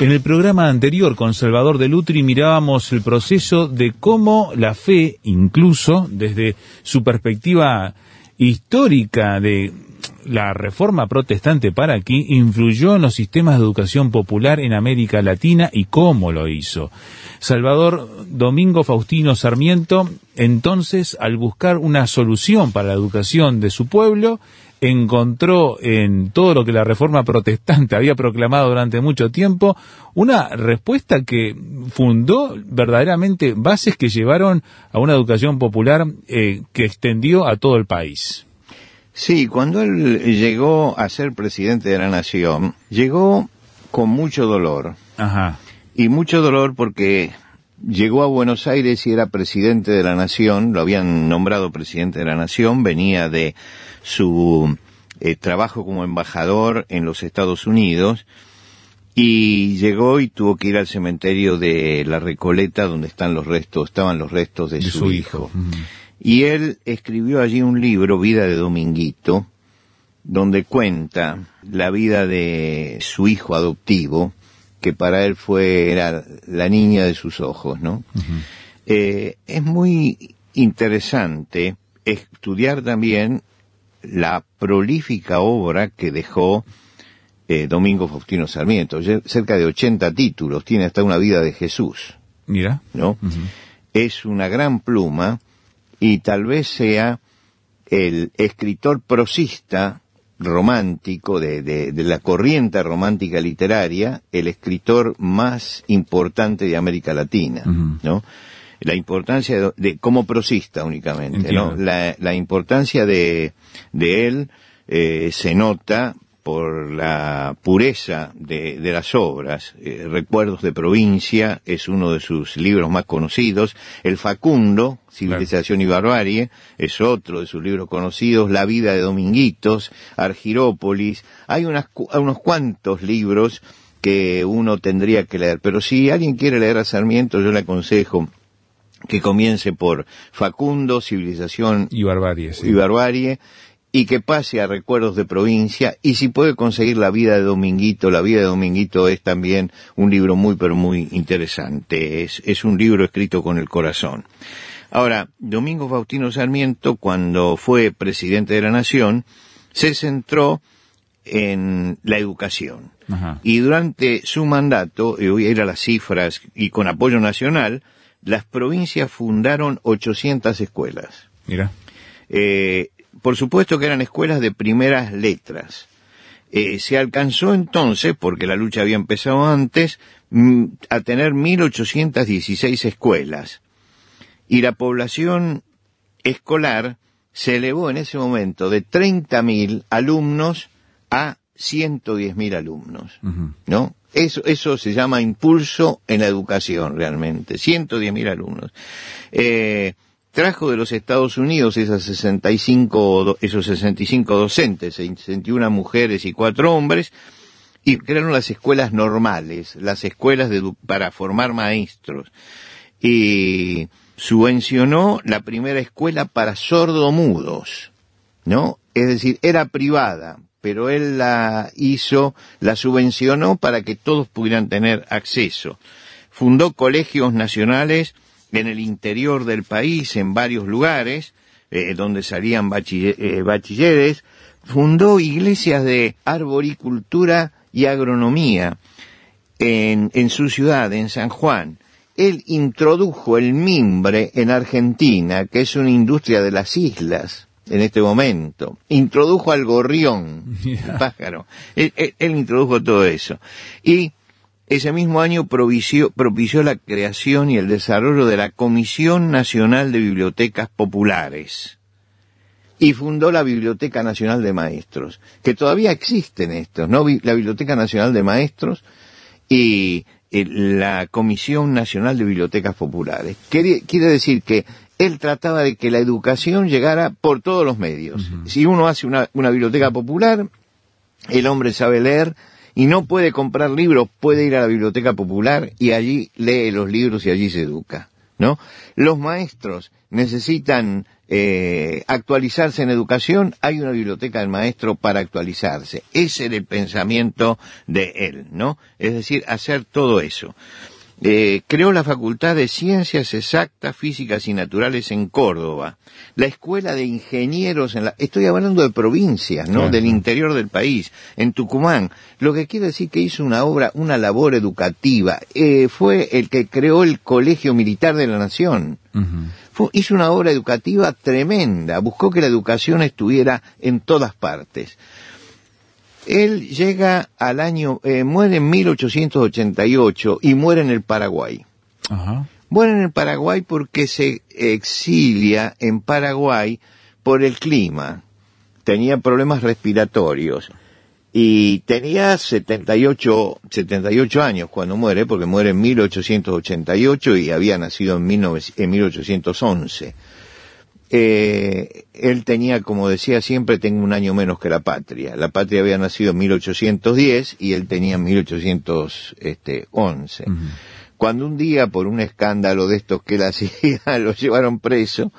En el programa anterior con Salvador de Lutri mirábamos el proceso de cómo la fe, incluso desde su perspectiva histórica de la reforma protestante para aquí, influyó en los sistemas de educación popular en América Latina y cómo lo hizo. Salvador Domingo Faustino Sarmiento, entonces, al buscar una solución para la educación de su pueblo, encontró en todo lo que la reforma protestante había proclamado durante mucho tiempo una respuesta que fundó verdaderamente bases que llevaron a una educación popular eh, que extendió a todo el país. Sí, cuando él llegó a ser presidente de la nación, llegó con mucho dolor. Ajá. Y mucho dolor porque llegó a Buenos Aires y era presidente de la nación, lo habían nombrado presidente de la nación, venía de su eh, trabajo como embajador en los Estados Unidos y llegó y tuvo que ir al cementerio de la Recoleta donde están los restos, estaban los restos de, su, hijo. Y él escribió allí un libro, Vida de Dominguito, donde cuenta la vida de su hijo adoptivo, que para él fue era la niña de sus ojos, ¿no? Eh, es muy interesante estudiar también la prolífica obra que dejó eh, Domingo Faustino Sarmiento, cerca de 80 títulos, tiene hasta una vida de Jesús. Mira. ¿No? Es una gran pluma y tal vez sea el escritor prosista romántico de, de, la corriente romántica literaria, el escritor más importante de América Latina, ¿no? La importancia de, como prosista únicamente, ¿no? La, la, importancia de, de él eh, se nota por la pureza de, de las obras. Eh, Recuerdos de provincia es uno de sus libros más conocidos. El Facundo, Civilización y Barbarie, es otro de sus libros conocidos. La vida de Dominguitos, Argirópolis. Hay unas, unos cuantos libros que uno tendría que leer. Pero si alguien quiere leer a Sarmiento, yo le aconsejo que comience por Facundo, Civilización y Barbarie, y barbarie y que pase a recuerdos de provincia y si puede conseguir la vida de Dominguito, la vida de Dominguito es también un libro muy pero muy interesante, es, es un libro escrito con el corazón. Ahora, Domingo Faustino Sarmiento, cuando fue presidente de la Nación, se centró en la educación. Y durante su mandato, y voy a ir a las cifras, y con apoyo nacional, las provincias fundaron 800 escuelas. Mira. Eh, por supuesto que eran escuelas de primeras letras. Eh, se alcanzó entonces, porque la lucha había empezado antes, mm, a tener 1816 escuelas. Y la población escolar se elevó en ese momento de 30.000 alumnos a 110.000 alumnos, ¿no? Eso, eso se llama impulso en la educación realmente, 110.000 alumnos. Eh, trajo de los Estados Unidos esas 65, esos 65 docentes, 61 mujeres y cuatro hombres, y crearon las escuelas normales, las escuelas de, para formar maestros. Y subvencionó la primera escuela para sordomudos, ¿no? Es decir, era privada, pero él la hizo, la subvencionó para que todos pudieran tener acceso. Fundó colegios nacionales en el interior del país, en varios lugares, eh, donde salían eh, bachilleres, fundó iglesias de arboricultura y agronomía en, en su ciudad, en San Juan. Él introdujo el mimbre en Argentina, que es una industria de las islas en este momento. Introdujo al gorrión, pájaro. Él, él, introdujo todo eso. Y ese mismo año propició, propició la creación y el desarrollo de la Comisión Nacional de Bibliotecas Populares y fundó la Biblioteca Nacional de Maestros, que todavía existen estos, ¿no? La Biblioteca Nacional de Maestros y la Comisión Nacional de Bibliotecas Populares. Quiere, quiere decir que él trataba de que la educación llegara por todos los medios. Si uno hace una, una biblioteca popular, el hombre sabe leer, y no puede comprar libros, puede ir a la biblioteca popular y allí lee los libros y allí se educa, ¿no? Los maestros necesitan eh, actualizarse en educación, hay una biblioteca del maestro para actualizarse. Ese era el pensamiento de él, ¿no? Es decir, hacer todo eso. Eh, creó la Facultad de Ciencias Exactas, Físicas y Naturales en Córdoba, la Escuela de Ingenieros en la, estoy hablando de provincias, ¿no? Del interior del país, en Tucumán, lo que quiere decir que hizo una obra, una labor educativa, eh, fue el que creó el Colegio Militar de la Nación, hizo una obra educativa tremenda, buscó que la educación estuviera en todas partes. Él llega al año, eh, muere en 1888 y muere en el Paraguay. Muere en el Paraguay porque se exilia en Paraguay por el clima. Tenía problemas respiratorios. Y tenía 78, 78 años cuando muere, porque muere en 1888 y había nacido en, en 1811 eh, él tenía, como decía siempre, tengo un año menos que la patria. La patria había nacido en 1810 y él tenía 1811. Cuando un día, por un escándalo de estos que él hacía, lo llevaron preso,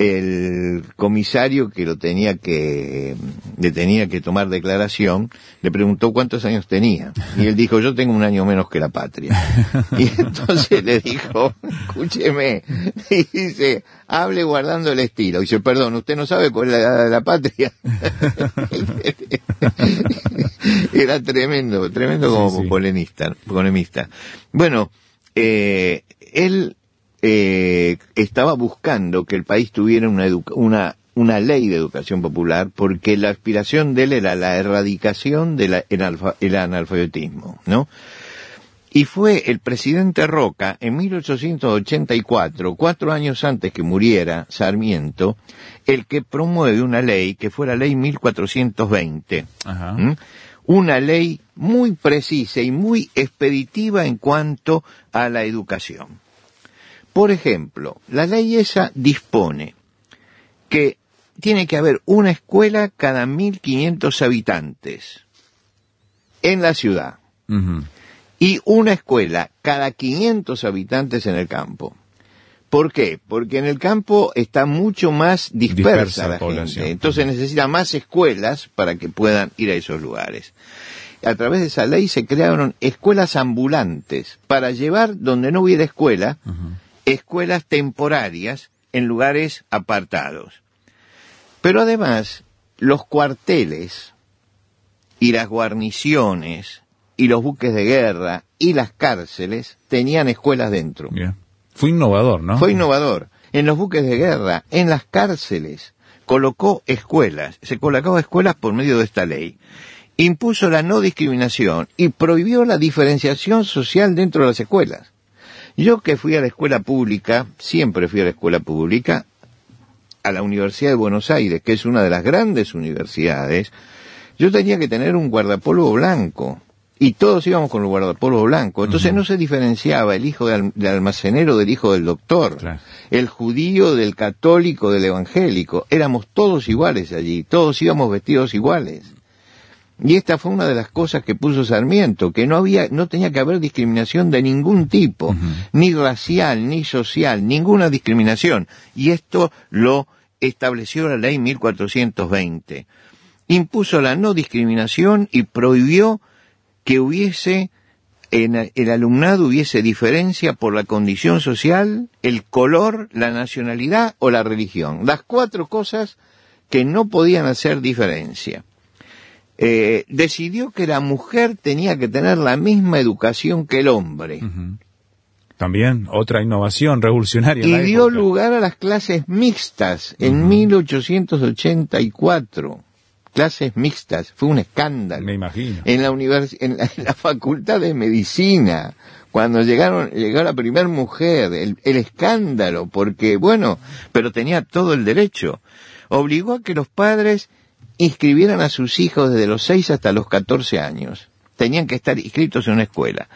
el comisario que lo tenía que, le tenía que tomar declaración, le preguntó cuántos años tenía. Y él dijo, yo tengo un año menos que la patria. Y entonces le dijo, escúcheme, y dice, hable guardando el estilo. Y dice, perdón, usted no sabe cuál es la edad de la patria. Era tremendo, tremendo como polemista, polemista. Bueno, eh, él eh, estaba buscando que el país tuviera una, una, una ley de educación popular porque la aspiración de él era la erradicación del el analfabetismo, ¿no? Y fue el presidente Roca en 1884, cuatro años antes que muriera Sarmiento, el que promueve una ley que fue la ley 1420. Una ley muy precisa y muy expeditiva en cuanto a la educación. Por ejemplo, la ley esa dispone que tiene que haber una escuela cada 1.500 habitantes en la ciudad y una escuela cada 500 habitantes en el campo. ¿Por qué? Porque en el campo está mucho más dispersa, la gente. Entonces necesita más escuelas para que puedan ir a esos lugares. A través de esa ley se crearon escuelas ambulantes para llevar donde no hubiera escuela escuelas temporarias en lugares apartados. Pero además, los cuarteles y las guarniciones y los buques de guerra y las cárceles tenían escuelas dentro. Fue innovador, ¿no? Fue innovador. En los buques de guerra, en las cárceles, colocó escuelas, se colocaba escuelas por medio de esta ley. Impuso la no discriminación y prohibió la diferenciación social dentro de las escuelas. Yo que fui a la escuela pública, siempre fui a la escuela pública, a la Universidad de Buenos Aires, que es una de las grandes universidades, yo tenía que tener un guardapolvo blanco. Y todos íbamos con el guardapolvo blanco. Entonces no se diferenciaba el hijo del, almacenero del hijo del doctor, el judío del católico del evangélico. Éramos todos iguales allí, todos íbamos vestidos iguales. Y esta fue una de las cosas que puso Sarmiento, que no había, no tenía que haber discriminación de ningún tipo, ni racial, ni social, ninguna discriminación. Y esto lo estableció la ley 1420. Impuso la no discriminación y prohibió que hubiese, en el alumnado hubiese diferencia por la condición social, el color, la nacionalidad o la religión. Las cuatro cosas que no podían hacer diferencia. Eh, decidió que la mujer tenía que tener la misma educación que el hombre. También otra innovación revolucionaria. Y dio lugar a las clases mixtas en 1884. Clases mixtas, fue un escándalo. Me imagino. En la, en la, facultad de medicina, cuando llegaron, llegó la primera mujer, el, el escándalo, porque bueno, pero tenía todo el derecho. Obligó a que los padres inscribieran a sus hijos desde los 6 hasta los 14 años. Tenían que estar inscritos en una escuela.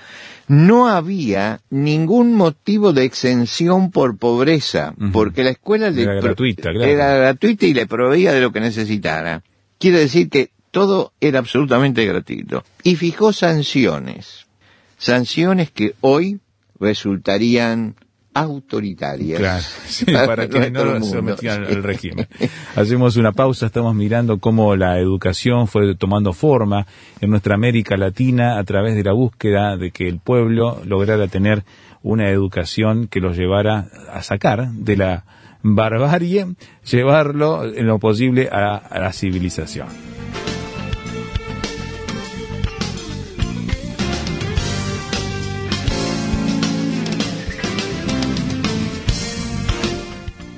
no había ningún motivo de exención por pobreza, porque la escuela le Era pro- gratuita, claro. era gratuita y le proveía de lo que necesitara. Quiere decir que todo era absolutamente gratuito. Y fijó sanciones, sanciones que hoy resultarían autoritarias. Claro, sí, para que no se sometan al régimen. Hacemos una pausa, estamos mirando cómo la educación fue tomando forma en nuestra América Latina a través de la búsqueda de que el pueblo lograra tener una educación que los llevara a sacar de la barbarie, llevarlo en lo posible a, a la civilización.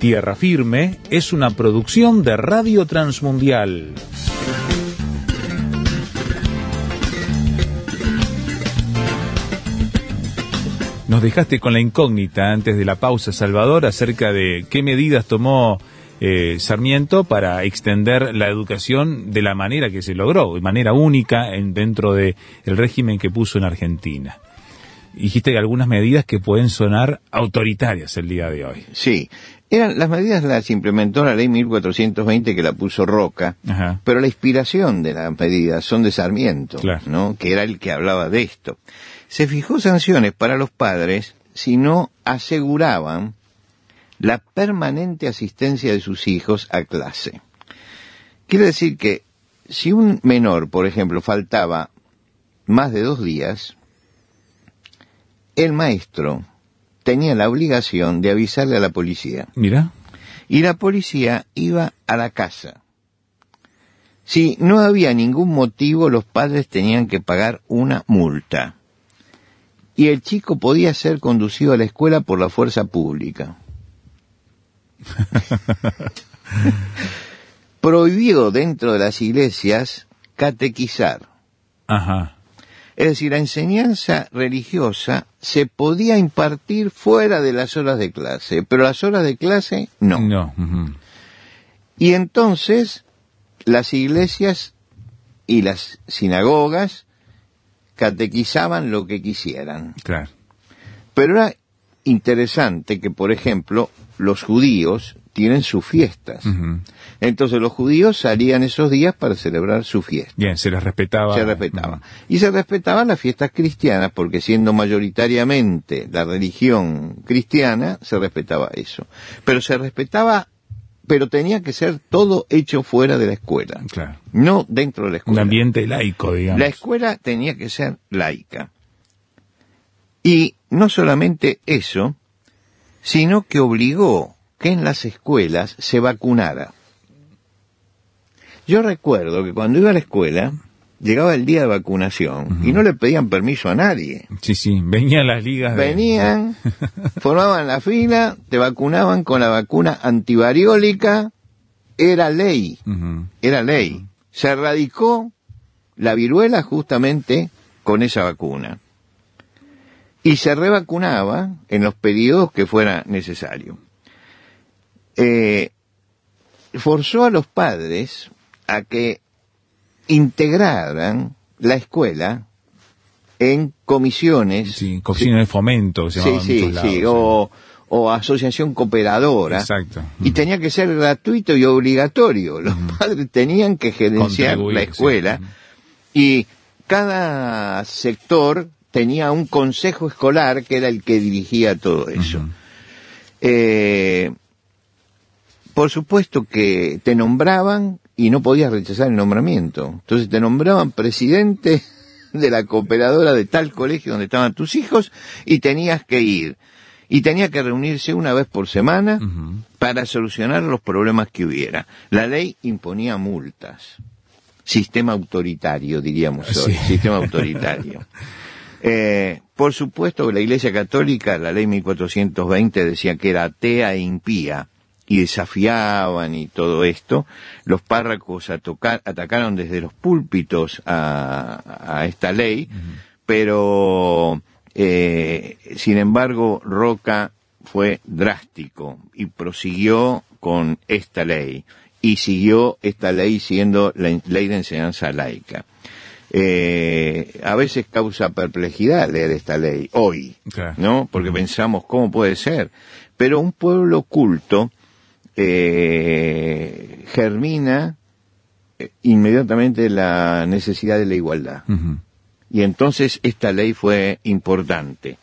Tierra Firme es una producción de Radio Transmundial. Nos dejaste con la incógnita antes de la pausa, Salvador, acerca de qué medidas tomó eh, Sarmiento para extender la educación de la manera que se logró, de manera única en, dentro del régimen que puso en Argentina. Dijiste que algunas medidas que pueden sonar autoritarias el día de hoy. Sí, eran las medidas las implementó la ley 1420 que la puso Roca, Ajá. pero la inspiración de las medidas son de Sarmiento, Claro. ¿no? que era el que hablaba de esto. Se fijó sanciones para los padres si no aseguraban la permanente asistencia de sus hijos a clase. Quiere decir que si un menor, por ejemplo, faltaba más de dos días, el maestro tenía la obligación de avisarle a la policía. Mira. Y la policía iba a la casa. Si no había ningún motivo, los padres tenían que pagar una multa. Y el chico podía ser conducido a la escuela por la fuerza pública. Prohibió dentro de las iglesias catequizar. Ajá. Es decir, la enseñanza religiosa se podía impartir fuera de las horas de clase, pero las horas de clase no. No. Y entonces las iglesias y las sinagogas catequizaban lo que quisieran. Claro. Pero era interesante que, por ejemplo, los judíos tienen sus fiestas. Entonces los judíos salían esos días para celebrar su fiesta. Bien, se les respetaba. Se respetaba. Y se respetaban las fiestas cristianas, porque siendo mayoritariamente la religión cristiana, se respetaba eso. Pero se respetaba, pero tenía que ser todo hecho fuera de la escuela, Claro. no dentro de la Un escuela. ambiente laico, digamos. La escuela tenía que ser laica. Y no solamente eso, sino que obligó que en las escuelas se vacunara. Yo recuerdo que cuando iba a la escuela, llegaba el día de vacunación y no le pedían permiso a nadie. Sí, sí. Venían las ligas. de- Venían, formaban la fila, te vacunaban con la vacuna antivariólica, era ley era ley. Se erradicó la viruela justamente con esa vacuna. Y se revacunaba en los periodos que fuera necesario. Eh, forzó a los padres a que integraran la escuela en comisiones. Sí, cocina de fomento, se sí, sí, muchos lados, sí, o, o asociación cooperadora. Exacto. Y tenía que ser gratuito y obligatorio. Los padres tenían que gerenciar Contribuir, la sí. escuela y cada sector tenía un consejo escolar que era el que dirigía todo eso. Eh, por supuesto que te nombraban y no podías rechazar el nombramiento. Entonces te nombraban presidente de la cooperadora de tal colegio donde estaban tus hijos y tenías que ir. Y tenía que reunirse una vez por semana para solucionar los problemas que hubiera. La ley imponía multas. sistema autoritario, diríamos hoy, Sí. sistema autoritario. Eh, por supuesto que la Iglesia Católica, la ley 1420 decía que era atea e impía y desafiaban y todo esto. Los párrocos atoca- atacaron desde los púlpitos a, a esta ley, pero eh, sin embargo Roca fue drástico y prosiguió con esta ley y siguió esta ley siendo la ley de enseñanza laica. Eh, a veces causa perplejidad leer esta ley hoy. ¿no? Porque pensamos cómo puede ser. Pero un pueblo culto eh, germina eh, inmediatamente la necesidad de la igualdad. Y entonces esta ley fue importante.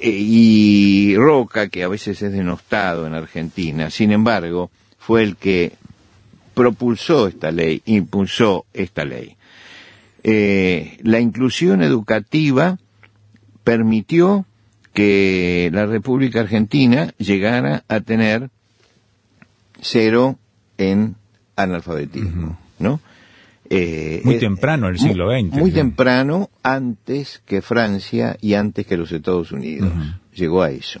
Eh, y Roca, que a veces es denostado en Argentina, sin embargo, fue el que propulsó esta ley, impulsó esta ley. Eh, la inclusión educativa permitió que la República Argentina llegara a tener cero en analfabetismo, ¿no? Eh, Muy temprano, el mu- siglo XX, Muy temprano, antes que Francia y antes que los Estados Unidos. Llegó a eso.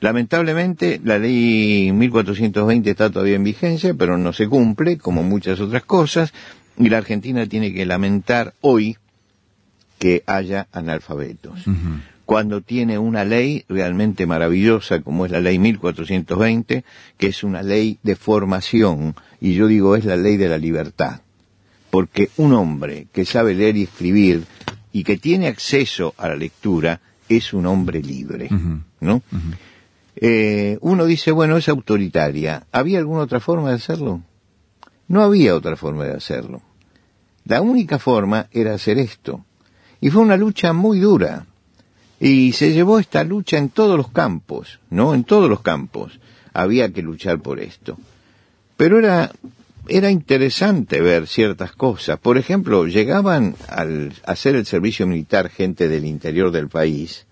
Lamentablemente, la ley 1420 está todavía en vigencia, pero no se cumple, como muchas otras cosas, y la Argentina tiene que lamentar hoy que haya analfabetos. Cuando tiene una ley realmente maravillosa, como es la ley 1420, que es una ley de formación, y yo digo es la ley de la libertad porque un hombre que sabe leer y escribir y que tiene acceso a la lectura es un hombre libre. ¿no? Eh, uno dice, bueno, es autoritaria. ¿Había alguna otra forma de hacerlo? No había otra forma de hacerlo. La única forma era hacer esto. Y fue una lucha muy dura. Y se llevó esta lucha en todos los campos, ¿no? En todos los campos. Había que luchar por esto. Pero era, era interesante ver ciertas cosas. Por ejemplo, llegaban al hacer el servicio militar gente del interior del país.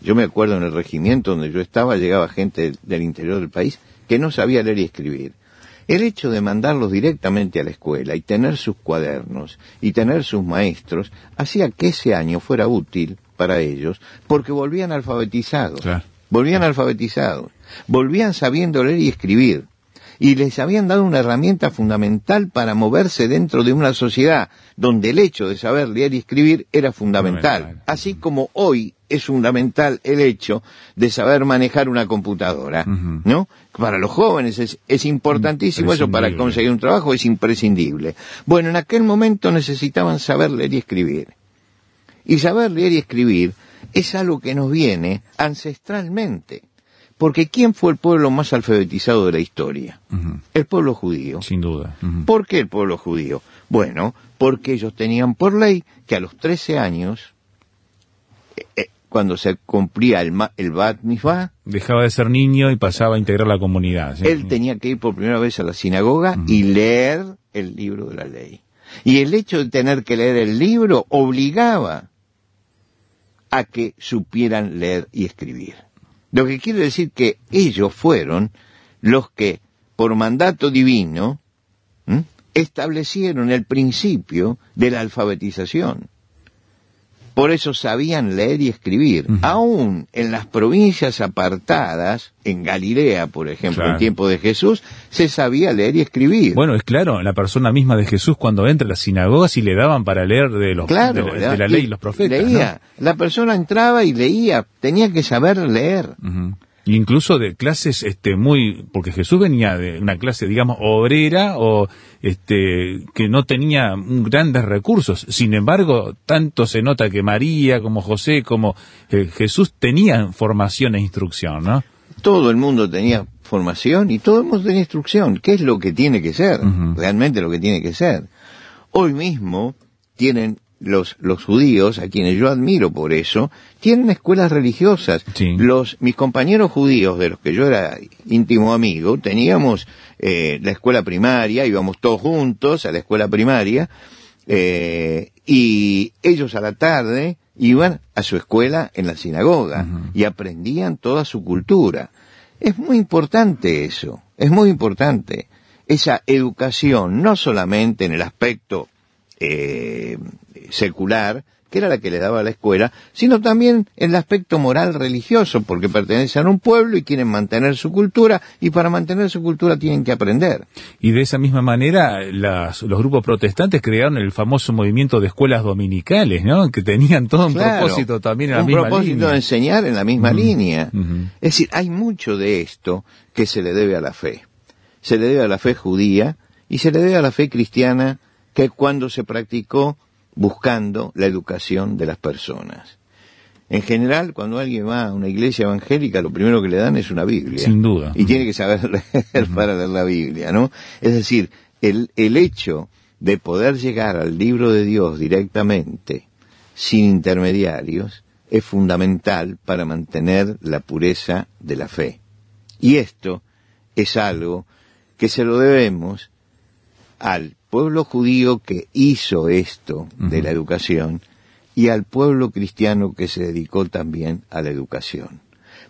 Yo me acuerdo en el regimiento donde yo estaba, llegaba gente del interior del país que no sabía leer y escribir. El hecho de mandarlos directamente a la escuela y tener sus cuadernos y tener sus maestros hacía que ese año fuera útil para ellos porque volvían alfabetizados. Claro. Volvían alfabetizados. Volvían sabiendo leer y escribir. Y les habían dado una herramienta fundamental para moverse dentro de una sociedad donde el hecho de saber leer y escribir era fundamental. Así como hoy es fundamental el hecho de saber manejar una computadora. ¿no? Para los jóvenes es, es importantísimo eso, para conseguir un trabajo es imprescindible. Bueno, en aquel momento necesitaban saber leer y escribir. Y saber leer y escribir es algo que nos viene ancestralmente. Porque ¿quién fue el pueblo más alfabetizado de la historia? El pueblo judío. Sin duda. ¿Por qué el pueblo judío? Bueno, porque ellos tenían por ley que a los 13 años, eh, eh, cuando se cumplía el, ma- el Bat Mitzvah, Dejaba de ser niño y pasaba a integrar la comunidad. ¿sí? él tenía que ir por primera vez a la sinagoga y leer el libro de la ley. Y el hecho de tener que leer el libro obligaba a que supieran leer y escribir. Lo que quiere decir que ellos fueron los que, por mandato divino, establecieron el principio de la alfabetización. Por eso sabían leer y escribir. Ujú. Aún en las provincias apartadas, en Galilea, por ejemplo, Claro. en tiempo de Jesús, se sabía leer y escribir. Bueno, es claro, la persona misma de Jesús cuando entra a las sinagogas y le daban para leer de, los, claro, de, la, ¿verdad? de la ley y los profetas. ¿no? Leía. La persona entraba y leía. Tenía que saber leer. Incluso de clases este muy porque Jesús venía de una clase digamos obrera o este que no tenía grandes recursos sin embargo tanto se nota que María como José como eh, Jesús tenían formación e instrucción no todo el mundo tenía formación y todo el mundo tenía instrucción. ¿Qué es lo que tiene que ser? Realmente lo que tiene que ser. Hoy mismo tienen los, los judíos, a quienes yo admiro por eso, tienen escuelas religiosas. Sí. Los, mis compañeros judíos, de los que yo era íntimo amigo, teníamos eh, la escuela primaria, íbamos todos juntos a la escuela primaria, eh, y ellos a la tarde iban a su escuela en la sinagoga y aprendían toda su cultura. Es muy importante eso, es muy importante. Esa educación, no solamente en el aspecto eh, secular, que era la que le daba la escuela, sino también el aspecto moral religioso, porque pertenecen a un pueblo y quieren mantener su cultura, y para mantener su cultura tienen que aprender. Y de esa misma manera, los grupos protestantes crearon el famoso movimiento de escuelas dominicales, ¿no? Que tenían todo un propósito también en la misma línea. Un propósito de enseñar en la misma línea. Es decir, hay mucho de esto que se le debe a la fe. Se le debe a la fe judía y se le debe a la fe cristiana que cuando se practicó buscando la educación de las personas. En general, cuando alguien va a una iglesia evangélica, lo primero que le dan es una Biblia. Sin duda. Y tiene que saber leer para leer la Biblia, ¿no? Es decir, el, el hecho de poder llegar al libro de Dios directamente, sin intermediarios, es fundamental para mantener la pureza de la fe. Y esto es algo que se lo debemos al pueblo judío que hizo esto de la educación y al pueblo cristiano que se dedicó también a la educación.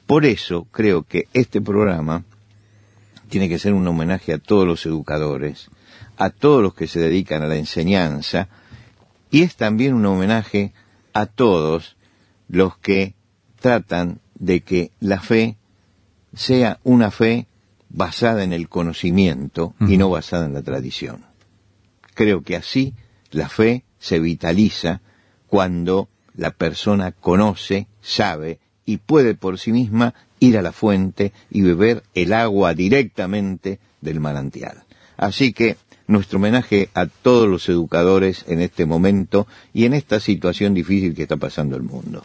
Por eso creo que este programa tiene que ser un homenaje a todos los educadores, a todos los que se dedican a la enseñanza, y es también un homenaje a todos los que tratan de que la fe sea una fe basada en el conocimiento y no basada en la tradición. Creo que así la fe se vitaliza cuando la persona conoce, sabe y puede por sí misma ir a la fuente y beber el agua directamente del manantial. Así que nuestro homenaje a todos los educadores en este momento y en esta situación difícil que está pasando el mundo.